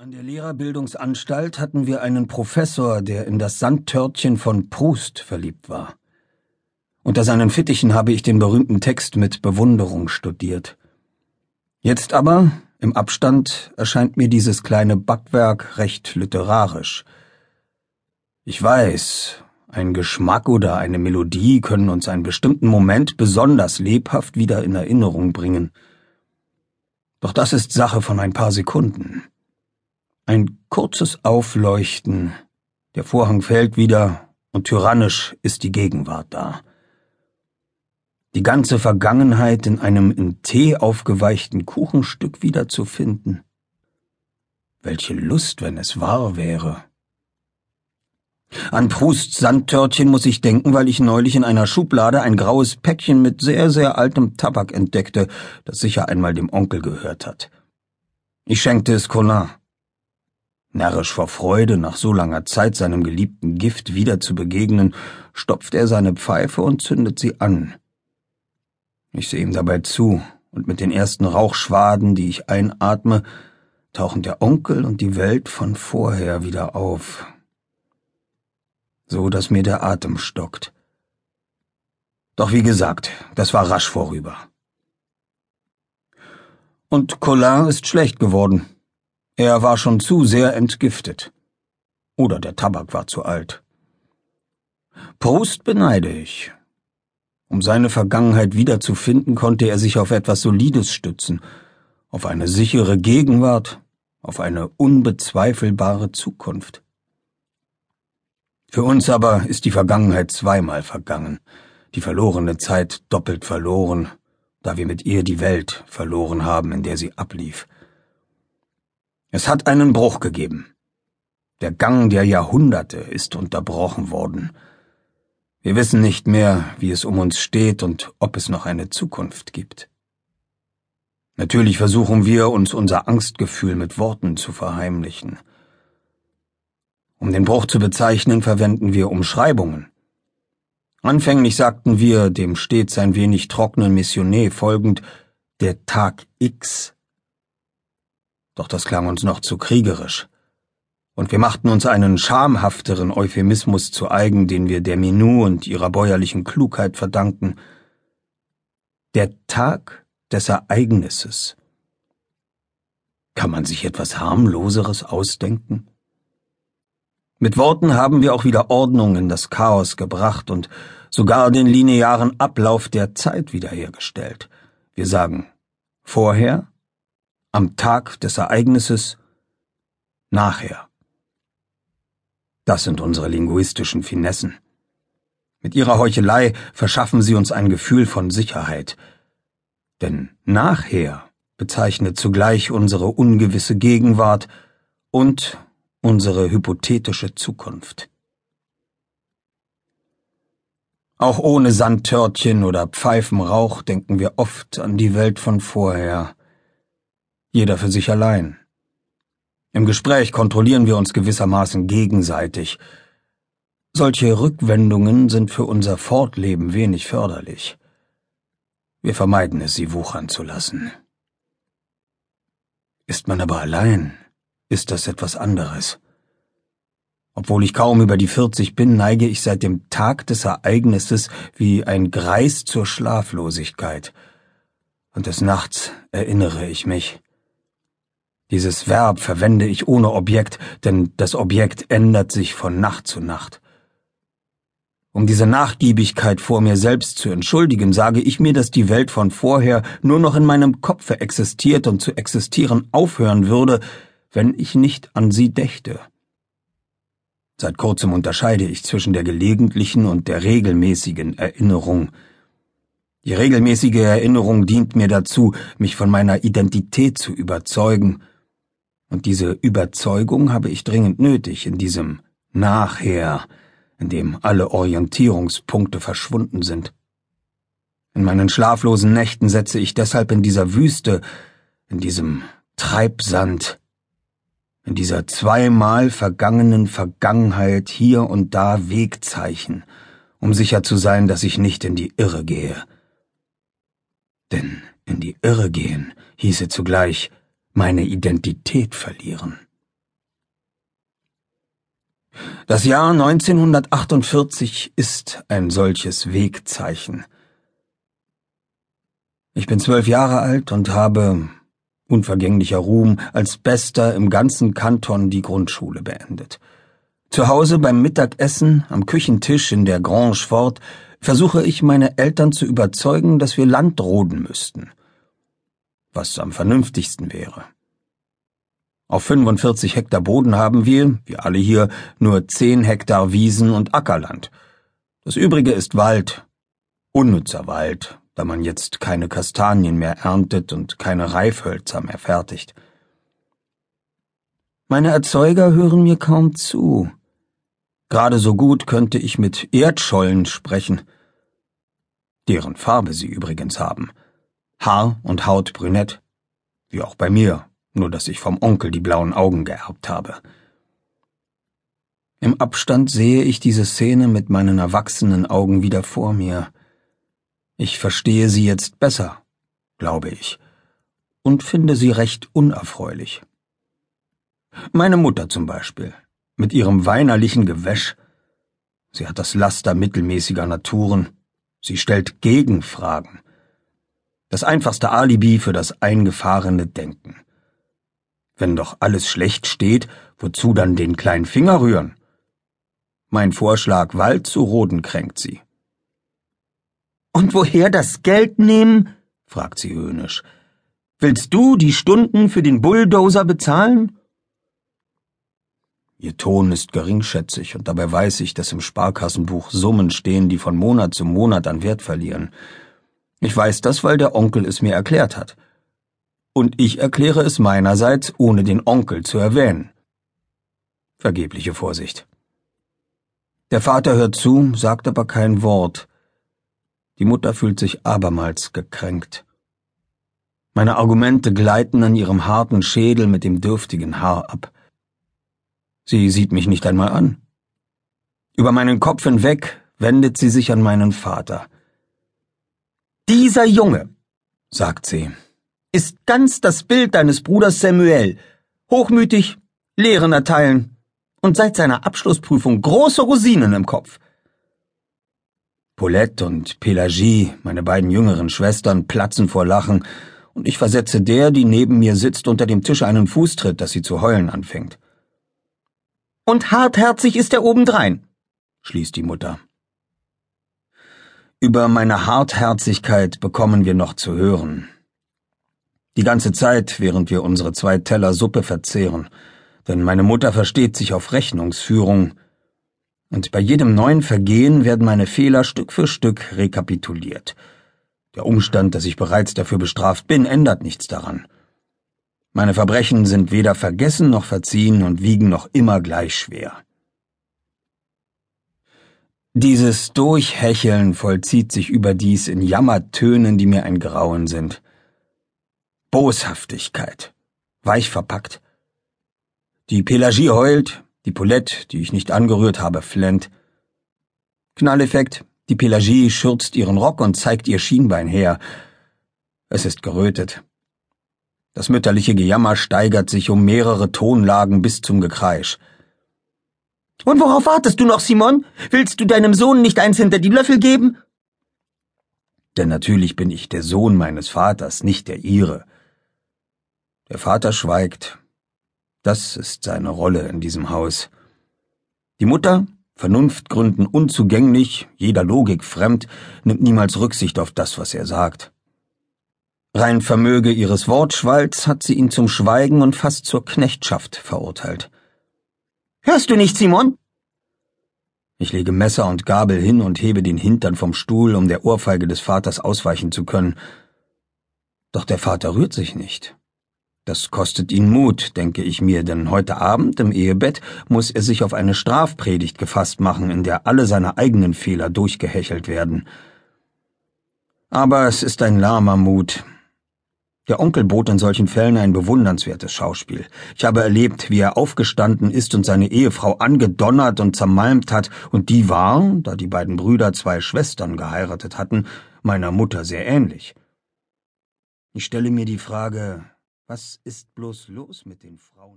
An der Lehrerbildungsanstalt hatten wir einen Professor, der in das Sandtörtchen von Proust verliebt war. Unter seinen Fittichen habe ich den berühmten Text mit Bewunderung studiert. Jetzt aber, im Abstand, erscheint mir dieses kleine Backwerk recht literarisch. Ich weiß, ein Geschmack oder eine Melodie können uns einen bestimmten Moment besonders lebhaft wieder in Erinnerung bringen. Doch das ist Sache von ein paar Sekunden. Ein kurzes Aufleuchten, der Vorhang fällt wieder und tyrannisch ist die Gegenwart da. Die ganze Vergangenheit in einem in Tee aufgeweichten Kuchenstück wiederzufinden. Welche Lust, wenn es wahr wäre. An Prusts Sandtörtchen muss ich denken, weil ich neulich in einer Schublade ein graues Päckchen mit sehr, sehr altem Tabak entdeckte, das sicher einmal dem Onkel gehört hat. Ich schenkte es Colin. Närrisch vor Freude, nach so langer Zeit seinem geliebten Gift wieder zu begegnen, stopft er seine Pfeife und zündet sie an. Ich sehe ihm dabei zu, und mit den ersten Rauchschwaden, die ich einatme, tauchen der Onkel und die Welt von vorher wieder auf. So dass mir der Atem stockt. Doch wie gesagt, das war rasch vorüber. Und Colin ist schlecht geworden. Er war schon zu sehr entgiftet. Oder der Tabak war zu alt. Proust beneide ich. Um seine Vergangenheit wiederzufinden, konnte er sich auf etwas Solides stützen, auf eine sichere Gegenwart, auf eine unbezweifelbare Zukunft. Für uns aber ist die Vergangenheit zweimal vergangen, die verlorene Zeit doppelt verloren, da wir mit ihr die Welt verloren haben, in der sie ablief. Es hat einen Bruch gegeben. Der Gang der Jahrhunderte ist unterbrochen worden. Wir wissen nicht mehr, wie es um uns steht und ob es noch eine Zukunft gibt. Natürlich versuchen wir, uns unser Angstgefühl mit Worten zu verheimlichen. Um den Bruch zu bezeichnen, verwenden wir Umschreibungen. Anfänglich sagten wir, dem stets ein wenig trockenen Missioné folgend, der Tag X doch das klang uns noch zu kriegerisch. Und wir machten uns einen schamhafteren Euphemismus zu eigen, den wir der Minou und ihrer bäuerlichen Klugheit verdanken. Der Tag des Ereignisses. Kann man sich etwas harmloseres ausdenken? Mit Worten haben wir auch wieder Ordnung in das Chaos gebracht und sogar den linearen Ablauf der Zeit wiederhergestellt. Wir sagen vorher, am Tag des Ereignisses, nachher. Das sind unsere linguistischen Finessen. Mit ihrer Heuchelei verschaffen sie uns ein Gefühl von Sicherheit. Denn nachher bezeichnet zugleich unsere ungewisse Gegenwart und unsere hypothetische Zukunft. Auch ohne Sandtörtchen oder Pfeifenrauch denken wir oft an die Welt von vorher, jeder für sich allein. Im Gespräch kontrollieren wir uns gewissermaßen gegenseitig. Solche Rückwendungen sind für unser Fortleben wenig förderlich. Wir vermeiden es, sie wuchern zu lassen. Ist man aber allein, ist das etwas anderes. Obwohl ich kaum über die vierzig bin, neige ich seit dem Tag des Ereignisses wie ein Greis zur Schlaflosigkeit. Und des Nachts erinnere ich mich. Dieses Verb verwende ich ohne Objekt, denn das Objekt ändert sich von Nacht zu Nacht. Um diese Nachgiebigkeit vor mir selbst zu entschuldigen, sage ich mir, dass die Welt von vorher nur noch in meinem Kopfe existiert und zu existieren aufhören würde, wenn ich nicht an sie dächte. Seit kurzem unterscheide ich zwischen der gelegentlichen und der regelmäßigen Erinnerung. Die regelmäßige Erinnerung dient mir dazu, mich von meiner Identität zu überzeugen, und diese Überzeugung habe ich dringend nötig in diesem Nachher, in dem alle Orientierungspunkte verschwunden sind. In meinen schlaflosen Nächten setze ich deshalb in dieser Wüste, in diesem Treibsand, in dieser zweimal vergangenen Vergangenheit hier und da Wegzeichen, um sicher zu sein, dass ich nicht in die Irre gehe. Denn in die Irre gehen hieße zugleich meine Identität verlieren. Das Jahr 1948 ist ein solches Wegzeichen. Ich bin zwölf Jahre alt und habe, unvergänglicher Ruhm, als Bester im ganzen Kanton die Grundschule beendet. Zu Hause beim Mittagessen, am Küchentisch in der Grange Fort, versuche ich meine Eltern zu überzeugen, dass wir Land roden müssten. Was am vernünftigsten wäre. Auf 45 Hektar Boden haben wir, wir alle hier, nur 10 Hektar Wiesen und Ackerland. Das übrige ist Wald. Unnützer Wald, da man jetzt keine Kastanien mehr erntet und keine Reifhölzer mehr fertigt. Meine Erzeuger hören mir kaum zu. Gerade so gut könnte ich mit Erdschollen sprechen, deren Farbe sie übrigens haben. Haar und Haut brünett, wie auch bei mir nur dass ich vom Onkel die blauen Augen geerbt habe. Im Abstand sehe ich diese Szene mit meinen erwachsenen Augen wieder vor mir. Ich verstehe sie jetzt besser, glaube ich, und finde sie recht unerfreulich. Meine Mutter zum Beispiel, mit ihrem weinerlichen Gewäsch. Sie hat das Laster mittelmäßiger Naturen. Sie stellt Gegenfragen. Das einfachste Alibi für das eingefahrene Denken. Wenn doch alles schlecht steht, wozu dann den kleinen Finger rühren? Mein Vorschlag, Wald zu roden, kränkt sie. Und woher das Geld nehmen? fragt sie höhnisch. Willst du die Stunden für den Bulldozer bezahlen? Ihr Ton ist geringschätzig, und dabei weiß ich, dass im Sparkassenbuch Summen stehen, die von Monat zu Monat an Wert verlieren. Ich weiß das, weil der Onkel es mir erklärt hat und ich erkläre es meinerseits, ohne den Onkel zu erwähnen. Vergebliche Vorsicht. Der Vater hört zu, sagt aber kein Wort. Die Mutter fühlt sich abermals gekränkt. Meine Argumente gleiten an ihrem harten Schädel mit dem dürftigen Haar ab. Sie sieht mich nicht einmal an. Über meinen Kopf hinweg wendet sie sich an meinen Vater. Dieser Junge, sagt sie, ist ganz das Bild deines Bruders Samuel. Hochmütig, Lehren erteilen und seit seiner Abschlussprüfung große Rosinen im Kopf. Paulette und Pelagie, meine beiden jüngeren Schwestern, platzen vor Lachen, und ich versetze der, die neben mir sitzt, unter dem Tisch einen Fußtritt, dass sie zu heulen anfängt. Und hartherzig ist er obendrein, schließt die Mutter. Über meine Hartherzigkeit bekommen wir noch zu hören. Die ganze Zeit, während wir unsere zwei Teller Suppe verzehren, denn meine Mutter versteht sich auf Rechnungsführung, und bei jedem neuen Vergehen werden meine Fehler Stück für Stück rekapituliert. Der Umstand, dass ich bereits dafür bestraft bin, ändert nichts daran. Meine Verbrechen sind weder vergessen noch verziehen und wiegen noch immer gleich schwer. Dieses Durchhecheln vollzieht sich überdies in Jammertönen, die mir ein Grauen sind. Boshaftigkeit. Weich verpackt. Die Pelagie heult, die Paulette, die ich nicht angerührt habe, flennt. Knalleffekt, die Pelagie schürzt ihren Rock und zeigt ihr Schienbein her. Es ist gerötet. Das mütterliche Gejammer steigert sich um mehrere Tonlagen bis zum Gekreisch. Und worauf wartest du noch, Simon? Willst du deinem Sohn nicht eins hinter die Löffel geben? Denn natürlich bin ich der Sohn meines Vaters, nicht der ihre. Der Vater schweigt. Das ist seine Rolle in diesem Haus. Die Mutter, Vernunftgründen unzugänglich, jeder Logik fremd, nimmt niemals Rücksicht auf das, was er sagt. Rein Vermöge ihres Wortschwalls hat sie ihn zum Schweigen und fast zur Knechtschaft verurteilt. Hörst du nicht, Simon? Ich lege Messer und Gabel hin und hebe den Hintern vom Stuhl, um der Ohrfeige des Vaters ausweichen zu können. Doch der Vater rührt sich nicht. Das kostet ihn Mut, denke ich mir, denn heute Abend im Ehebett muss er sich auf eine Strafpredigt gefasst machen, in der alle seine eigenen Fehler durchgehechelt werden. Aber es ist ein lahmer Mut. Der Onkel bot in solchen Fällen ein bewundernswertes Schauspiel. Ich habe erlebt, wie er aufgestanden ist und seine Ehefrau angedonnert und zermalmt hat, und die war, da die beiden Brüder zwei Schwestern geheiratet hatten, meiner Mutter sehr ähnlich. Ich stelle mir die Frage, was ist bloß los mit den Frauen?